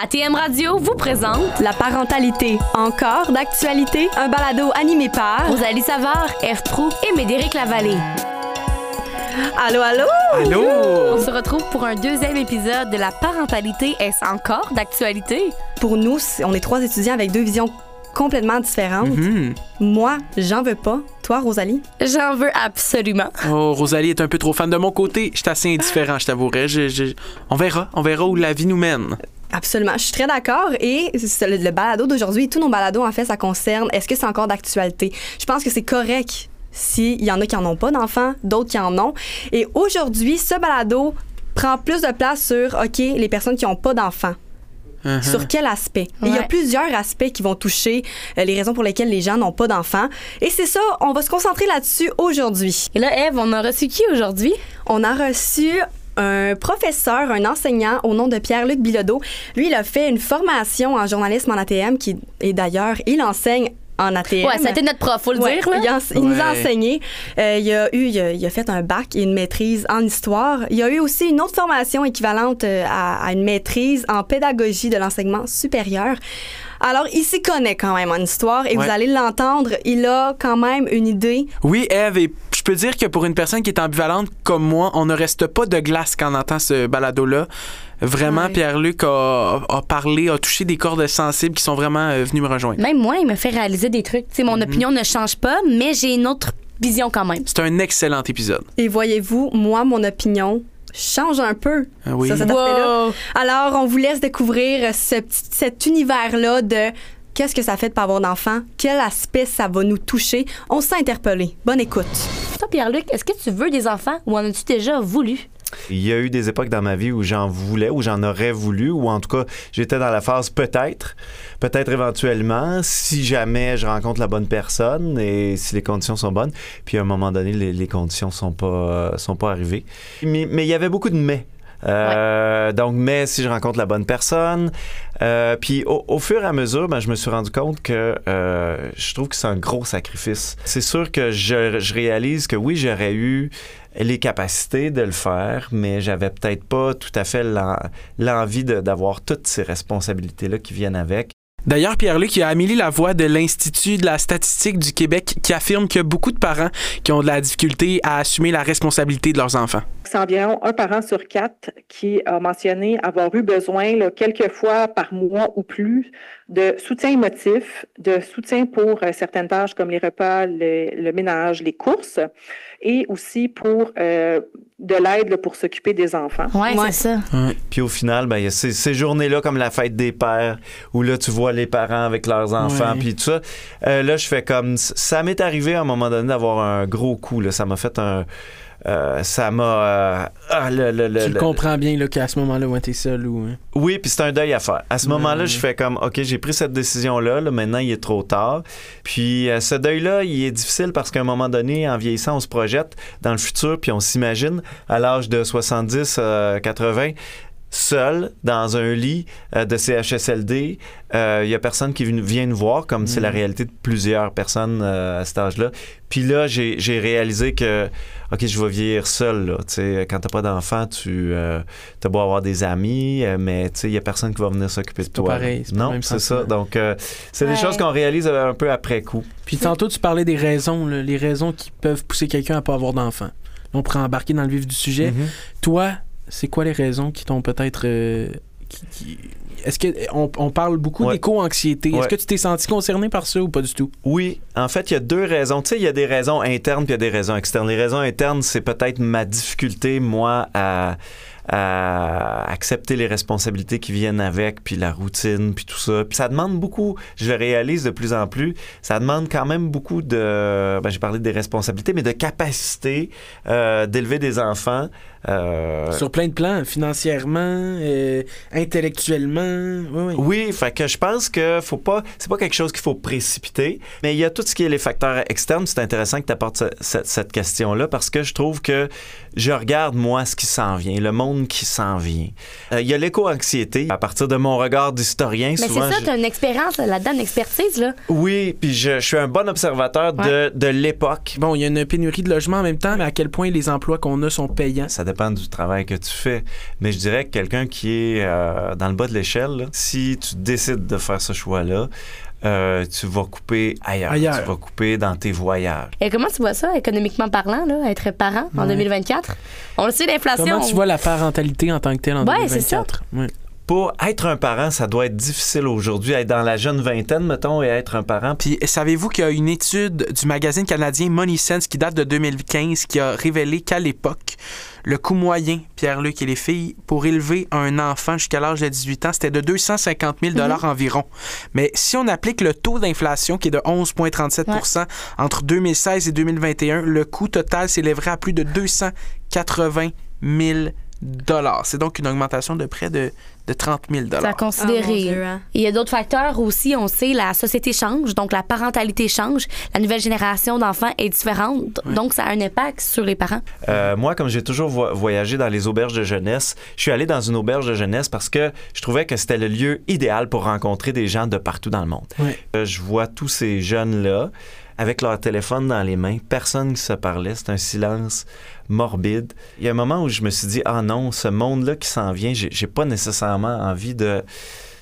ATM Radio vous présente La parentalité, encore d'actualité, un balado animé par Rosalie Savard, F. Prou et Médéric Lavallée. Allô, allô? Allô? On se retrouve pour un deuxième épisode de La parentalité. Est-ce encore d'actualité? Pour nous, on est trois étudiants avec deux visions complètement différentes. Mhm. Moi, j'en veux pas. Toi, Rosalie? J'en veux absolument. Oh, Rosalie est un peu trop fan de mon côté. Je suis assez indifférent, je je- On verra. On verra où la vie nous mène. Absolument. Je suis très d'accord. Et c'est le, le balado d'aujourd'hui, tous nos balados, en fait, ça concerne est-ce que c'est encore d'actualité? Je pense que c'est correct s'il y en a qui en ont pas d'enfants, d'autres qui en ont. Et aujourd'hui, ce balado prend plus de place sur, OK, les personnes qui n'ont pas d'enfants. Mhm. Sur quel aspect? Il y a plusieurs aspects qui vont toucher euh, les raisons pour lesquelles les gens n'ont pas d'enfants. Et c'est ça, on va se concentrer là-dessus aujourd'hui. Et là, Eve, on a reçu qui aujourd'hui? On a reçu un professeur, un enseignant au nom de Pierre-Luc Bilodeau. Lui, il a fait une formation en journalisme en ATM qui, et d'ailleurs, il enseigne en ATM. Ouais, ça a été notre prof, faut le Ouais, dire. Là. il, ense- il nous a enseigné. Euh, il, a eu, il, a, il a fait un bac et une maîtrise en histoire. Il a eu aussi une autre formation équivalente euh, à, à une maîtrise en pédagogie de l'enseignement supérieur. Alors, il s'y connaît quand même en histoire et Ouais. vous allez l'entendre. Il a quand même une idée. Oui, Eve, et peux dire que pour une personne qui est ambivalente comme moi, on ne reste pas de glace quand on entend ce balado-là. Vraiment, Ouais. Pierre-Luc a, a parlé, a touché des cordes sensibles qui sont vraiment euh, venus me rejoindre. Même moi, il me fait réaliser des trucs. Mon opinion ne change pas, mais j'ai une autre vision quand même. C'est un excellent épisode. Et voyez-vous, moi, mon opinion change un peu. Ah oui. Ça, cet aspect-là. Wow. Alors, on vous laisse découvrir ce petit- cet univers-là de qu'est-ce que ça fait de pas avoir d'enfants, quel aspect ça va nous toucher? On s'est interpellé. Bonne écoute. Toi, Pierre-Luc, est-ce que tu veux des enfants ou en as-tu déjà voulu? Il y a eu des époques dans ma vie où j'en voulais, où j'en aurais voulu, ou en tout cas, j'étais dans la phase peut-être, peut-être éventuellement, si jamais je rencontre la bonne personne et si les conditions sont bonnes. Puis à un moment donné, les, les conditions sont pas, euh, sont pas arrivées. Mais, mais il y avait beaucoup de mais. Euh, Donc, mais si je rencontre la bonne personne. Euh, puis au, au fur et à mesure, ben, je me suis rendu compte que euh, je trouve que c'est un gros sacrifice. C'est sûr que je, je réalise que oui, j'aurais eu les capacités de le faire, mais j'avais peut-être pas tout à fait l'en- l'envie d'avoir toutes ces responsabilités-là qui viennent avec. D'ailleurs, Pierre-Luc, il y a Amélie Lavoie de l'Institut de la statistique du Québec qui affirme qu'il y a beaucoup de parents qui ont de la difficulté à assumer la responsabilité de leurs enfants. C'est environ un parent sur quatre qui a mentionné avoir eu besoin, là, quelques fois par mois ou plus, de soutien émotif, de soutien pour euh, certaines tâches comme les repas, le, ménage, les courses, et aussi pour euh, de l'aide là, pour s'occuper des enfants. Ouais, Ouais. c'est ça. Puis au final, ben, il y a ces, ces journées-là comme la fête des pères, où là, tu vois les parents avec leurs enfants, puis tout ça. Euh, là, je fais comme... Ça m'est arrivé à un moment donné d'avoir un gros coup, là. Ça m'a fait un... euh, ça m'a... euh, ah, le- le- le- tu le comprends bien là, qu'à ce moment-là, ouais, t'es seul ou. hein. Oui, puis c'est un deuil à faire. À ce moment-là, je fais comme, OK, j'ai pris cette décision-là, là, maintenant il est trop tard. Puis euh, ce deuil-là, il est difficile parce qu'à un moment donné, en vieillissant, on se projette dans le futur, puis on s'imagine à l'âge de 70, euh, 80, seul dans un lit euh, de CHSLD. Euh, Il y a personne qui vient- nous voir, comme c'est la réalité de plusieurs personnes euh, à cet âge-là. Puis là, j'ai j'ai réalisé que, OK, je vais vieillir seul. Là. Tu sais, Quand t'as pas d'enfant, tu euh, as beau avoir des amis, euh, mais tu sais, il y a personne qui va venir s'occuper de toi. pareil, c'est pas le non, c'est ça. Donc, euh, c'est Ouais. des choses qu'on réalise euh, un peu après coup. Puis tantôt, tu parlais des raisons, là, les raisons qui peuvent pousser quelqu'un à pas avoir d'enfant. On pourrait embarquer dans le vif du sujet. Mhm. Toi, c'est quoi les raisons qui t'ont peut-être. euh, qui- qui- Est-ce que on, on parle beaucoup Ouais. d'éco-anxiété? Est-ce Ouais. que tu t'es senti concerné par ça ou pas du tout? Oui, en fait, il y a deux raisons. Tu sais, il y a des raisons internes puis il y a des raisons externes. Les raisons internes, c'est peut-être ma difficulté, moi, à, à accepter les responsabilités qui viennent avec, puis la routine, puis tout ça. Puis ça demande beaucoup, je le réalise de plus en plus, ça demande quand même beaucoup de, ben, j'ai parlé des responsabilités, mais de capacité euh, d'élever des enfants. Euh, Sur plein de plans, financièrement, euh, intellectuellement. Oui, oui. Oui, fait que je pense que faut pas, c'est pas quelque chose qu'il faut précipiter, mais il y a tout ce qui est les facteurs externes. C'est intéressant que tu apportes cette, cette question-là parce que je trouve que je regarde moi ce qui s'en vient, le monde qui s'en vient. Euh, Il y a l'éco-anxiété à partir de mon regard d'historien. Mais c'est ça, je- t'as une expérience là-dedans, une expertise, là. Oui, puis je, je suis un bon observateur de, de l'époque. Bon, il y a une pénurie de logements en même temps, mais à quel point les emplois qu'on a sont payants? Ça dépend dépend du travail que tu fais. Mais je dirais que quelqu'un qui est euh, dans le bas de l'échelle, si tu décides de faire ce choix-là, euh, tu vas couper ailleurs. Ailleurs. Tu vas couper dans tes voyages. Et comment tu vois ça, économiquement parlant, là, être parent en Ouais. 2024? On le sait, l'inflation. Comment tu vois la parentalité en tant que telle en Ouais, c'est 2024? Ouais. Pour être un parent, ça doit être difficile aujourd'hui. Être dans la jeune vingtaine, mettons, et être un parent. Puis savez-vous qu'il y a une étude du magazine canadien Money Sense qui date de 2015 qui a révélé qu'à l'époque, le coût moyen, Pierre-Luc et les filles, pour élever un enfant jusqu'à l'âge de 18 ans, c'était de 250 000 dollars environ. Mais si on applique le taux d'inflation qui est de 11,37% entre 2016 et 2021, le coût total s'élèverait à plus de 280 000 dollars. C'est donc une augmentation de près de, de 30 000 C'est à considérer. Dieu, hein. Il y a d'autres facteurs aussi. On sait, la société change, donc la parentalité change. La nouvelle génération d'enfants est différente. Donc, ça a un impact sur les parents. Euh, moi, comme j'ai toujours vo- voyagé dans les auberges de jeunesse, je suis allé dans une auberge de jeunesse parce que je trouvais que c'était le lieu idéal pour rencontrer des gens de partout dans le monde. Euh, je vois tous ces jeunes-là avec leur téléphone dans les mains, personne qui se parlait, c'est un silence morbide. Il y a un moment où je me suis dit, ah non, ce monde-là qui s'en vient, j'ai pas nécessairement envie de...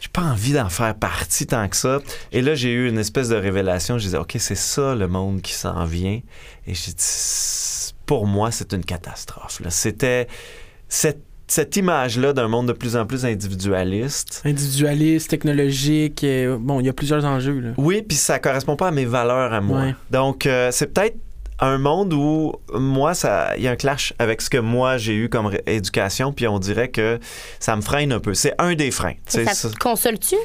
J'ai pas envie d'en faire partie tant que ça. Et là, j'ai eu une espèce de révélation. Je disais, OK, c'est ça le monde qui s'en vient. Et j'ai dit, pour moi, c'est une catastrophe. C'était cette, cette image-là d'un monde de plus en plus individualiste. Individualiste, technologique, bon, il y a plusieurs enjeux. Là. Oui, puis ça correspond pas à mes valeurs à moi. Ouais. Donc, euh, c'est peut-être un monde où moi, ça, il y a un clash avec ce que moi j'ai eu comme éducation, puis on dirait que ça me freine un peu. C'est un des freins. tu Ça ça- te console-tu?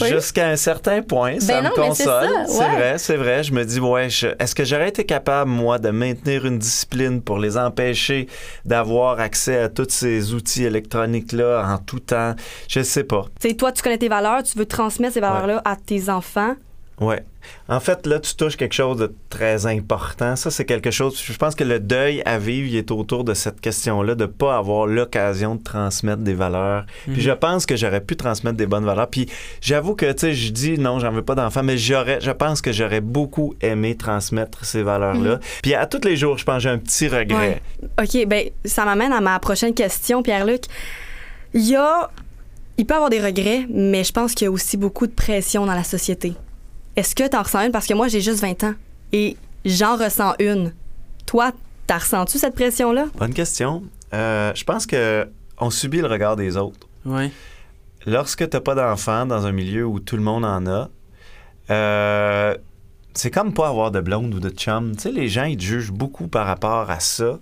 Oui. Jusqu'à un certain point, ça Ben non, me console. ça, C'est ouais. vrai, c'est vrai. Je me dis, ouais, est-ce que j'aurais été capable, moi, de maintenir une discipline pour les empêcher d'avoir accès à tous ces outils électroniques-là en tout temps? Je sais pas. Tu sais, toi, tu connais tes valeurs, tu veux transmettre ces valeurs-là à tes enfants. Ouais. En fait, là, tu touches quelque chose de très important. Ça, c'est quelque chose. Je pense que le deuil à vivre, il est autour de cette question-là, de pas avoir l'occasion de transmettre des valeurs. Puis je pense que j'aurais pu transmettre des bonnes valeurs. Puis j'avoue que, tu sais, je dis non, j'en veux pas d'enfant, mais j'aurais, je pense que j'aurais beaucoup aimé transmettre ces valeurs-là. Puis à tous les jours, je pense que j'ai un petit regret. OK, ben ça m'amène à ma prochaine question, Pierre-Luc. Il y a... Il peut y avoir des regrets, mais je pense qu'il y a aussi beaucoup de pression dans la société. Est-ce que tu en ressens une? Parce que moi, j'ai juste 20 ans et j'en ressens une. Toi, t'as ressenti cette pression-là? Bonne question. Euh, je pense que on subit le regard des autres. Ouais. lorsque tu n'as pas d'enfant dans un milieu où tout le monde en a, euh, c'est comme pas avoir de blonde ou de chum. Tu sais, les gens, ils te jugent beaucoup par rapport à ça.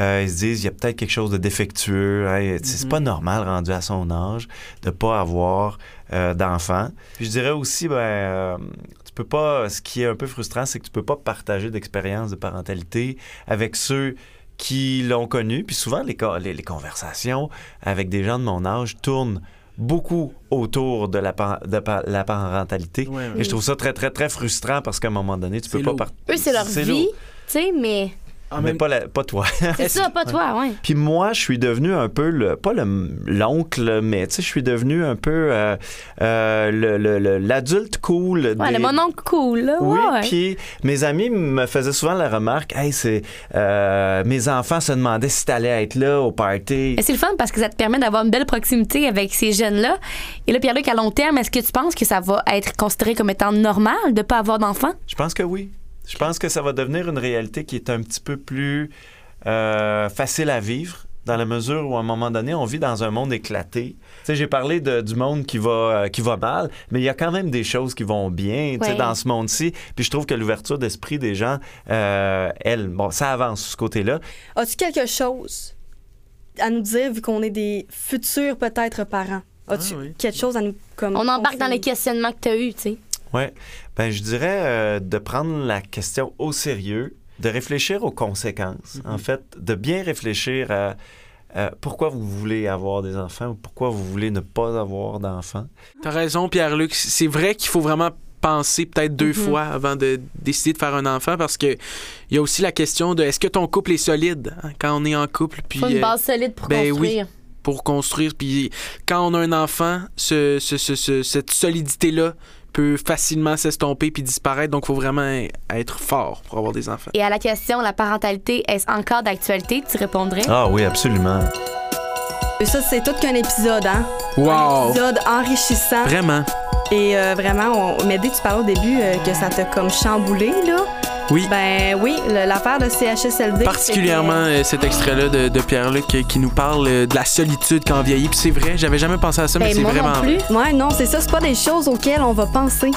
Euh, ils se disent, il y a peut-être quelque chose de défectueux. Hey, sais, C'est pas normal, rendu à son âge, de pas avoir euh, d'enfant. Puis je dirais aussi, ben, euh, tu peux pas... Ce qui est un peu frustrant, c'est que tu peux pas partager d'expérience de parentalité avec ceux qui l'ont connu. Puis souvent, les, les, les conversations avec des gens de mon âge tournent beaucoup autour de la, par- de pa- la parentalité. Ouais, ouais. Et je trouve ça très, très, très frustrant parce qu'à un moment donné, tu peux pas... Eux, c'est leur vie, tu sais, mais En Mais même pas, la- pas toi. c'est ça, pas toi, ouais. Puis moi, je suis devenu un peu le, pas le- l'oncle, mais tu sais, je suis devenu un peu euh, euh, l'adulte cool. Ouais, des- le mon oncle cool, là. Oui, ouais, ouais. puis mes amis me faisaient souvent la remarque, hey, c'est euh, mes enfants se demandaient si t'allais être là au party. Mais c'est le fun parce que ça te permet d'avoir une belle proximité avec ces jeunes-là. Et là, Pierre-Luc, à long terme, est-ce que tu penses que ça va être considéré comme étant normal de ne pas avoir d'enfants? Je pense que oui. Je pense que ça va devenir une réalité qui est un petit peu plus euh, facile à vivre. Dans la mesure où, à un moment donné, on vit dans un monde éclaté. Tu sais, j'ai parlé de- du monde qui va, euh, qui va mal, mais il y a quand même des choses qui vont bien tu sais, Ouais. dans ce monde-ci. Puis je trouve que l'ouverture d'esprit des gens, euh, elle, bon, ça avance sur ce côté-là. As-tu quelque chose à nous dire, vu qu'on est des futurs peut-être parents? As-tu Ah oui. quelque chose à nous comme On embarque dans les questionnements que tu as eus, tu sais. Ouais. Ben, je dirais euh, de prendre la question au sérieux, de réfléchir aux conséquences. En fait, de bien réfléchir à euh, pourquoi vous voulez avoir des enfants ou pourquoi vous voulez ne pas avoir d'enfants. T'as raison, Pierre-Luc. C'est vrai qu'il faut vraiment penser peut-être deux Mhm. fois avant de décider de faire un enfant parce que il y a aussi la question de est-ce que ton couple est solide hein, quand on est en couple puis Faut une euh, base solide pour ben oui. construire. pour construire puis quand on a un enfant ce, ce- ce- ce- cette solidité là peut facilement s'estomper puis disparaître. Donc, il faut vraiment être fort pour avoir des enfants. Et à la question, la parentalité, est-ce encore d'actualité? Tu répondrais? Ah oui, absolument. Et ça, c'est tout qu'un épisode, hein? Un Wow! épisode enrichissant. Vraiment? Et euh, vraiment, on... mais dès que tu parlais au début euh, que ça t'a comme chamboulé, là. Oui. Ben oui, le- l'affaire de CHSLD. Particulièrement euh, cet extrait-là de, de Pierre-Luc euh, qui nous parle euh, de la solitude quand on vieillit. Puis c'est vrai, j'avais jamais pensé à ça, mais Ben, c'est moi vraiment non vrai. plus. Ouais, non, c'est ça, c'est pas des choses auxquelles on va penser.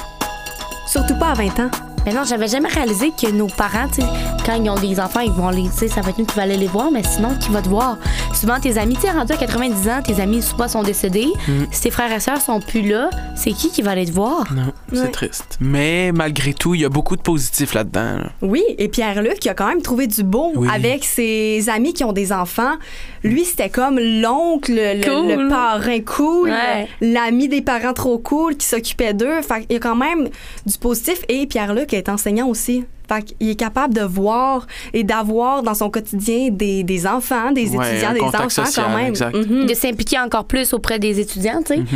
Surtout pas à 20 ans. Mais non, j'avais jamais réalisé que nos parents, tu sais, quand ils ont des enfants, ils vont les, tu sais, ça va être nous qui va aller les voir, mais sinon, qui va te voir? Souvent, tes amis, tu sais, rendus à 90 ans, tes amis, soit sont décédés, Mm. si tes frères et sœurs sont plus là, c'est qui qui va aller te voir? Non, c'est Ouais. triste. Mais malgré tout, il y a beaucoup de positifs là-dedans. là. Oui, et Pierre-Luc qui a quand même trouvé du beau Oui. avec ses amis qui ont des enfants. Lui, c'était comme l'oncle, le, Cool. le parrain cool, Ouais. l'ami des parents trop cool qui s'occupait d'eux. Fait qu'il y a quand même du positif. Et Pierre-Luc est enseignant aussi. Fait qu'il est capable de voir et d'avoir dans son quotidien des, des enfants, des Ouais, étudiants, des enfants social, quand même. exact. Mhm. De s'impliquer encore plus auprès des étudiants, tu sais. Mhm.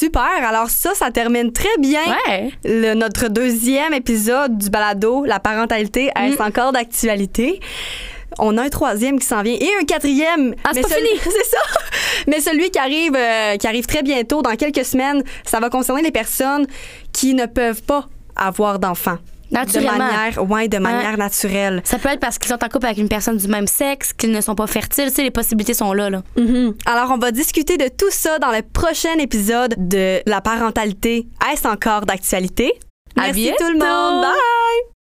Super. Alors ça, ça termine très bien Ouais. le- notre deuxième épisode du balado, la parentalité, Mm. encore d'actualité? On a un troisième qui s'en vient et un quatrième. Ah, c'est pas celui- fini. c'est ça. Mais celui qui arrive, euh, qui arrive très bientôt, dans quelques semaines, ça va concerner les personnes qui ne peuvent pas avoir d'enfants. De Naturellement. manière, ouais, de manière naturelle. Ça peut être parce qu'ils sont en couple avec une personne du même sexe, qu'ils ne sont pas fertiles. Tu sais, les possibilités sont là, là. Mhm. Alors, on va discuter de tout ça dans le prochain épisode de la parentalité. Est-ce encore d'actualité? À Merci bientôt. tout le monde. Bye!